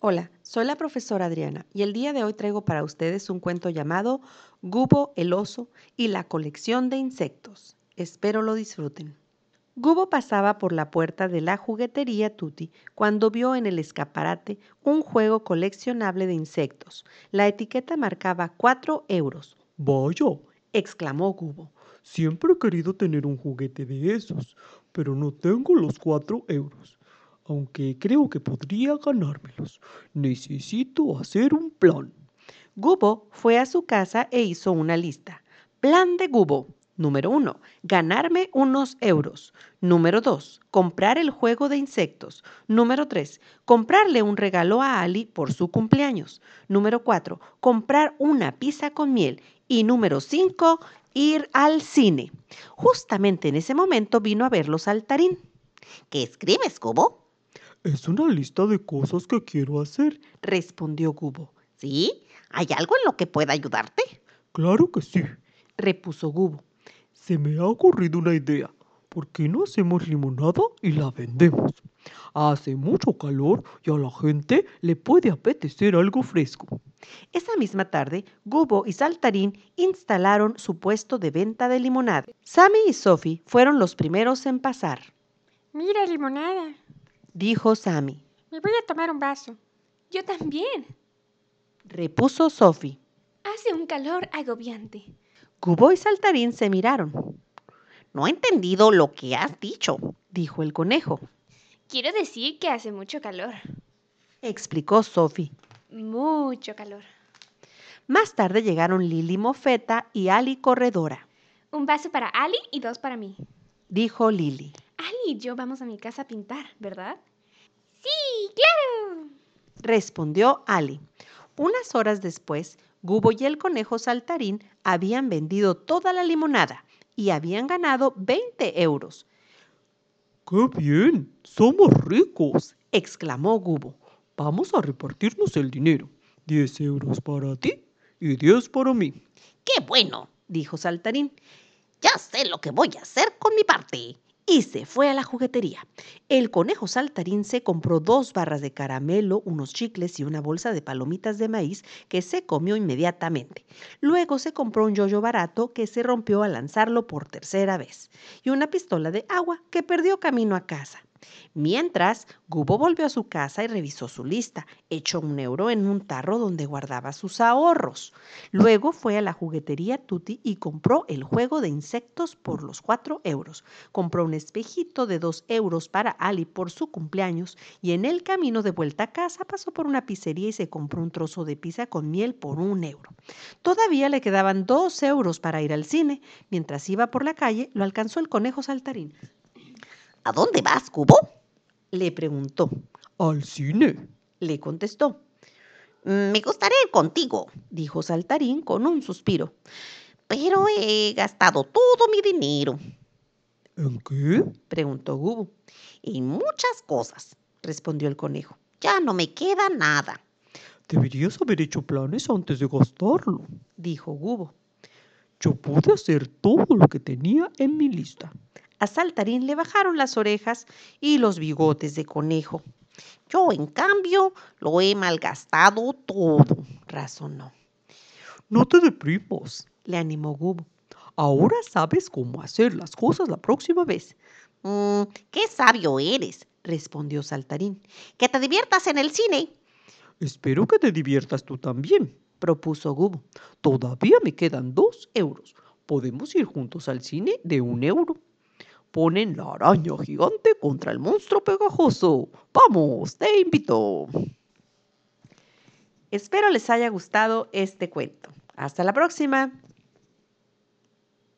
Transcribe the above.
Hola, soy la profesora Adriana y el día de hoy traigo para ustedes un cuento llamado Gubo el oso y la colección de insectos. Espero lo disfruten. Gubo pasaba por la puerta de la juguetería Tutti cuando vio en el escaparate un juego coleccionable de insectos. La etiqueta marcaba 4 euros. Vaya, exclamó Gubo. Siempre he querido tener un juguete de esos, pero no tengo los 4 euros. Aunque creo que podría ganármelos. Necesito hacer un plan. Gubo fue a su casa e hizo una lista. Plan de Gubo. Número 1. Ganarme unos euros. Número 2. Comprar el juego de insectos. Número 3. Comprarle un regalo a Ali por su cumpleaños. Número 4. Comprar una pizza con miel. Y número 5. Ir al cine. Justamente en ese momento vino a verlo Saltarín. ¿Qué escribes, Cubo? Es una lista de cosas que quiero hacer, respondió Gubo. ¿Sí? ¿Hay algo en lo que pueda ayudarte? Claro que sí, repuso Gubo. Se me ha ocurrido una idea. ¿Por qué no hacemos limonada y la vendemos? Hace mucho calor y a la gente le puede apetecer algo fresco. Esa misma tarde, Gubo y Saltarín instalaron su puesto de venta de limonada. Sammy y Sophie fueron los primeros en pasar. Mira, limonada, dijo Sammy. Me voy a tomar un vaso. Yo también, repuso Sophie. Hace un calor agobiante. Cubo y Saltarín se miraron. No he entendido lo que has dicho, dijo el conejo. Quiero decir que hace mucho calor, explicó Sophie. Mucho calor. Más tarde llegaron Lili Mofeta y Ali Corredora. Un vaso para Ali y dos para mí, dijo Lili. Y yo vamos a mi casa a pintar, ¿verdad? Sí, claro, respondió Ali. Unas horas después, Gubo y el conejo saltarín habían vendido toda la limonada y habían ganado 20 euros. ¡Qué bien! ¡Somos ricos! exclamó Gubo. Vamos a repartirnos el dinero. 10 euros para ti y 10 para mí. ¡Qué bueno! dijo Saltarín. Ya sé lo que voy a hacer con mi parte y se fue a la juguetería. El conejo saltarín se compró dos barras de caramelo, unos chicles y una bolsa de palomitas de maíz que se comió inmediatamente. Luego se compró un yoyo barato que se rompió al lanzarlo por tercera vez y una pistola de agua que perdió camino a casa. Mientras, Gubo volvió a su casa y revisó su lista. Echó un euro en un tarro donde guardaba sus ahorros. Luego fue a la juguetería Tutti y compró el juego de insectos por los cuatro euros. Compró un espejito de dos euros para Ali por su cumpleaños y en el camino de vuelta a casa pasó por una pizzería y se compró un trozo de pizza con miel por un euro. Todavía le quedaban dos euros para ir al cine. Mientras iba por la calle, lo alcanzó el conejo saltarín. ¿A dónde vas, Cubo? Le preguntó. Al cine, le contestó. Me gustaría ir contigo, dijo Saltarín con un suspiro. Pero he gastado todo mi dinero. ¿En qué? preguntó Gubo. En muchas cosas, respondió el conejo. Ya no me queda nada. Deberías haber hecho planes antes de gastarlo, dijo Gubo. Yo pude hacer todo lo que tenía en mi lista. A Saltarín le bajaron las orejas y los bigotes de conejo. Yo, en cambio, lo he malgastado todo, razonó. No te deprimas, le animó Gubo. Ahora sabes cómo hacer las cosas la próxima vez. Mm, ¡Qué sabio eres! respondió Saltarín. ¡Que te diviertas en el cine! Espero que te diviertas tú también, propuso Gubo. Todavía me quedan dos euros. Podemos ir juntos al cine de un euro ponen la araña gigante contra el monstruo pegajoso. Vamos, te invito. Espero les haya gustado este cuento. Hasta la próxima.